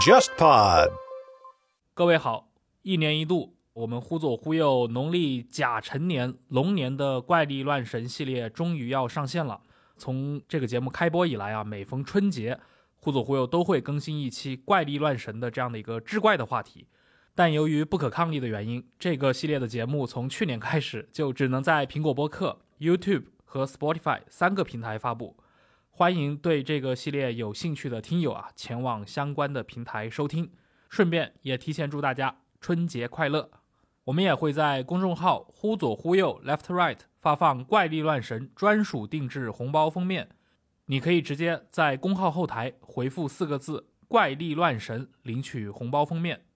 JustPod，各位好，一年一度，我们忽左忽右农历甲辰年龙年的怪力乱神系列终于要上线了。从这个节目开播以来啊，每逢春节，忽左忽右都会更新一期怪力乱神的这样的一个志怪的话题。但由于不可抗力的原因，这个系列的节目从去年开始就只能在苹果播客、YouTube 和 Spotify 三个平台发布。欢迎对这个系列有兴趣的听友啊，前往相关的平台收听。顺便也提前祝大家春节快乐。我们也会在公众号“忽左忽右 （Left Right）” 发放怪力乱神专属定制红包封面，你可以直接在公号后台回复四个字“怪力乱神”领取红包封面。